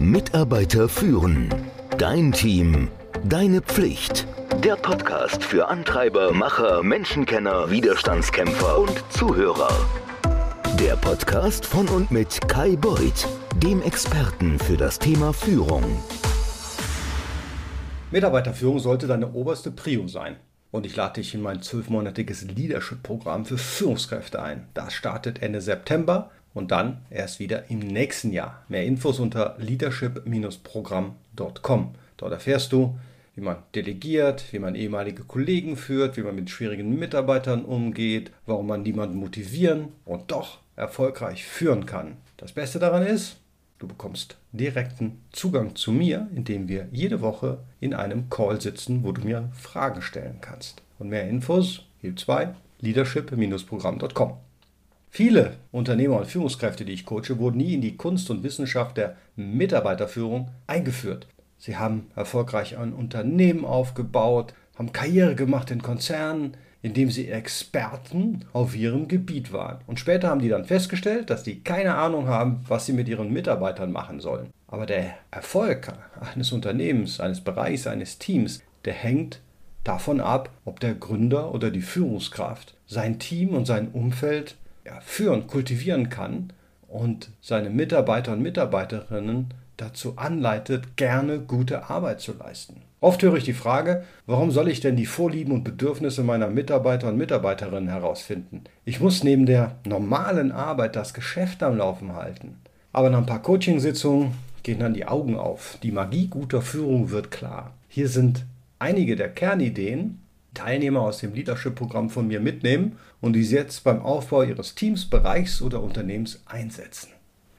Mitarbeiter führen. Dein Team. Deine Pflicht. Der Podcast für Antreiber, Macher, Menschenkenner, Widerstandskämpfer und Zuhörer. Der Podcast von und mit Kai Beuth, dem Experten für das Thema Führung. Mitarbeiterführung sollte deine oberste Prio sein. Und ich lade dich in mein zwölfmonatiges Leadership-Programm für Führungskräfte ein. Das startet Ende September und dann erst wieder im nächsten Jahr. Mehr Infos unter leadership-programm.com. Dort erfährst du, wie man delegiert, wie man ehemalige Kollegen führt, wie man mit schwierigen Mitarbeitern umgeht, warum man niemanden motivieren und doch erfolgreich führen kann. Das Beste daran ist, du bekommst direkten Zugang zu mir, indem wir jede Woche in einem Call sitzen, wo du mir Fragen stellen kannst. Und mehr Infos es bei leadership-programm.com. Viele Unternehmer und Führungskräfte, die ich coache, wurden nie in die Kunst und Wissenschaft der Mitarbeiterführung eingeführt. Sie haben erfolgreich ein Unternehmen aufgebaut, haben Karriere gemacht in Konzernen, indem sie Experten auf ihrem Gebiet waren. Und später haben die dann festgestellt, dass die keine Ahnung haben, was sie mit ihren Mitarbeitern machen sollen. Aber der Erfolg eines Unternehmens, eines Bereichs, eines Teams, der hängt davon ab, ob der Gründer oder die Führungskraft sein Team und sein Umfeld ja, führen, kultivieren kann und seine Mitarbeiter und Mitarbeiterinnen dazu anleitet, gerne gute Arbeit zu leisten. Oft höre ich die Frage, warum soll ich denn die Vorlieben und Bedürfnisse meiner Mitarbeiter und Mitarbeiterinnen herausfinden? Ich muss neben der normalen Arbeit das Geschäft am Laufen halten. Aber nach ein paar Coachingsitzungen gehen dann die Augen auf. Die Magie guter Führung wird klar. Hier sind einige der Kernideen, Teilnehmer aus dem Leadership-Programm von mir mitnehmen und die sie jetzt beim Aufbau ihres Teams, Bereichs oder Unternehmens einsetzen.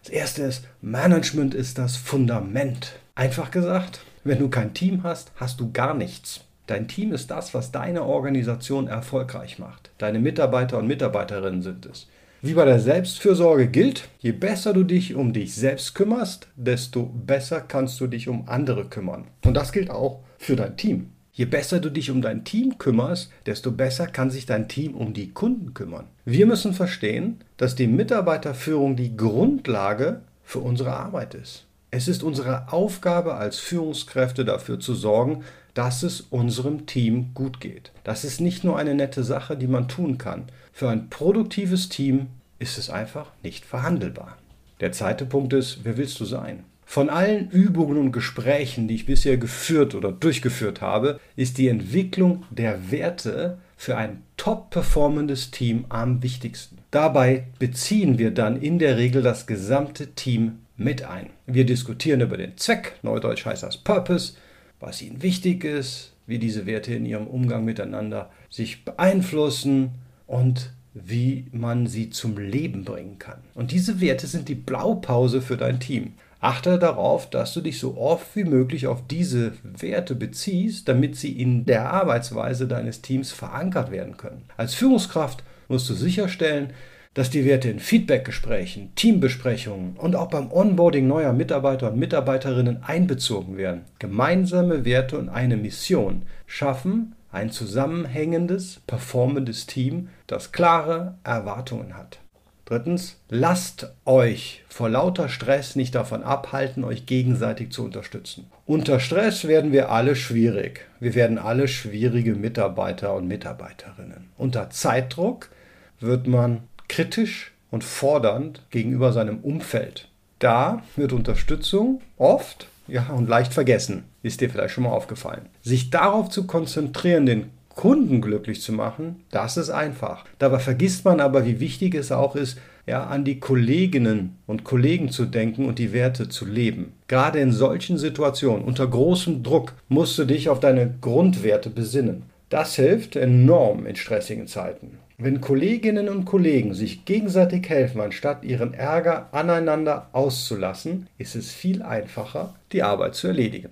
Das erste ist, Management ist das Fundament. Einfach gesagt, wenn du kein Team hast, hast du gar nichts. Dein Team ist das, was deine Organisation erfolgreich macht. Deine Mitarbeiter und Mitarbeiterinnen sind es. Wie bei der Selbstfürsorge gilt, je besser du dich um dich selbst kümmerst, desto besser kannst du dich um andere kümmern. Und das gilt auch für dein Team. Je besser du dich um dein Team kümmerst, desto besser kann sich dein Team um die Kunden kümmern. Wir müssen verstehen, dass die Mitarbeiterführung die Grundlage für unsere Arbeit ist. Es ist unsere Aufgabe als Führungskräfte dafür zu sorgen, dass es unserem Team gut geht. Das ist nicht nur eine nette Sache, die man tun kann. Für ein produktives Team ist es einfach nicht verhandelbar. Der zweite Punkt ist, wer willst du sein? Von allen Übungen und Gesprächen, die ich bisher geführt oder durchgeführt habe, ist die Entwicklung der Werte für ein top performendes Team am wichtigsten. Dabei beziehen wir dann in der Regel das gesamte Team mit ein. Wir diskutieren über den Zweck, neudeutsch heißt das Purpose, was ihnen wichtig ist, wie diese Werte in ihrem Umgang miteinander sich beeinflussen und wie man sie zum Leben bringen kann. Und diese Werte sind die Blaupause für dein Team. Achte darauf, dass du dich so oft wie möglich auf diese Werte beziehst, damit sie in der Arbeitsweise deines Teams verankert werden können. Als Führungskraft musst du sicherstellen, dass die Werte in Feedbackgesprächen, Teambesprechungen und auch beim Onboarding neuer Mitarbeiter und Mitarbeiterinnen einbezogen werden. Gemeinsame Werte und eine Mission schaffen ein zusammenhängendes, performendes Team, das klare Erwartungen hat. Drittens, lasst euch vor lauter Stress nicht davon abhalten, euch gegenseitig zu unterstützen. Unter Stress werden wir alle schwierig. Wir werden alle schwierige Mitarbeiter und Mitarbeiterinnen. Unter Zeitdruck wird man kritisch und fordernd gegenüber seinem Umfeld. Da wird Unterstützung oft ja, und leicht vergessen. Ist dir vielleicht schon mal aufgefallen. Sich darauf zu konzentrieren, den Kunden glücklich zu machen, das ist einfach. Dabei vergisst man aber, wie wichtig es auch ist, ja, an die Kolleginnen und Kollegen zu denken und die Werte zu leben. Gerade in solchen Situationen, unter großem Druck, musst du dich auf deine Grundwerte besinnen. Das hilft enorm in stressigen Zeiten. Wenn Kolleginnen und Kollegen sich gegenseitig helfen, anstatt ihren Ärger aneinander auszulassen, ist es viel einfacher, die Arbeit zu erledigen.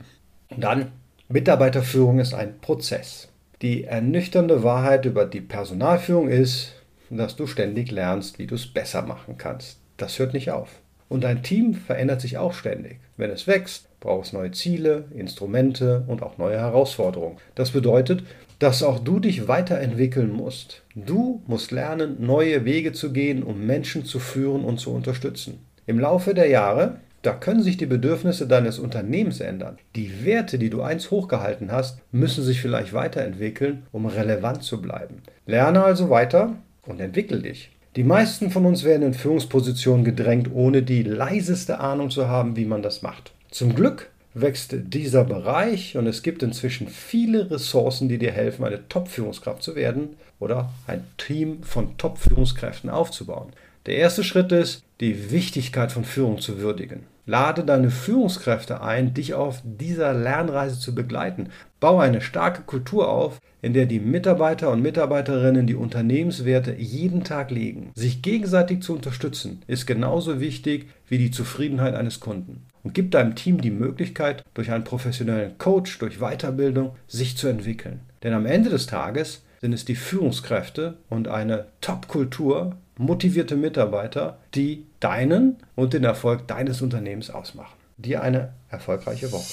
Und dann, Mitarbeiterführung ist ein Prozess. Die ernüchternde Wahrheit über die Personalführung ist, dass du ständig lernst, wie du es besser machen kannst. Das hört nicht auf. Und dein Team verändert sich auch ständig. Wenn es wächst, braucht es neue Ziele, Instrumente und auch neue Herausforderungen. Das bedeutet, dass auch du dich weiterentwickeln musst. Du musst lernen, neue Wege zu gehen, um Menschen zu führen und zu unterstützen. Im Laufe der Jahre Da können sich die Bedürfnisse deines Unternehmens ändern. Die Werte, die du einst hochgehalten hast, müssen sich vielleicht weiterentwickeln, um relevant zu bleiben. Lerne also weiter und entwickel dich. Die meisten von uns werden in Führungspositionen gedrängt, ohne die leiseste Ahnung zu haben, wie man das macht. Zum Glück wächst dieser Bereich und es gibt inzwischen viele Ressourcen, die dir helfen, eine Top-Führungskraft zu werden oder ein Team von Top-Führungskräften aufzubauen. Der erste Schritt ist, die Wichtigkeit von Führung zu würdigen. Lade deine Führungskräfte ein, dich auf dieser Lernreise zu begleiten. Baue eine starke Kultur auf, in der die Mitarbeiter und Mitarbeiterinnen die Unternehmenswerte jeden Tag legen. Sich gegenseitig zu unterstützen ist genauso wichtig wie die Zufriedenheit eines Kunden. Und gib deinem Team die Möglichkeit, durch einen professionellen Coach, durch Weiterbildung, sich zu entwickeln. Denn am Ende des Tages sind es die Führungskräfte und eine Top-Kultur, motivierte Mitarbeiter, die deinen und den Erfolg deines Unternehmens ausmachen. Dir eine erfolgreiche Woche.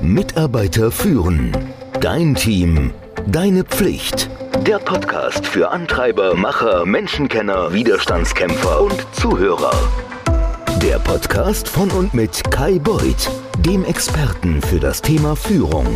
Mitarbeiter führen. Dein Team. Deine Pflicht. Der Podcast für Antreiber, Macher, Menschenkenner, Widerstandskämpfer und Zuhörer. Der Podcast von und mit Kai Beuth, dem Experten für das Thema Führung.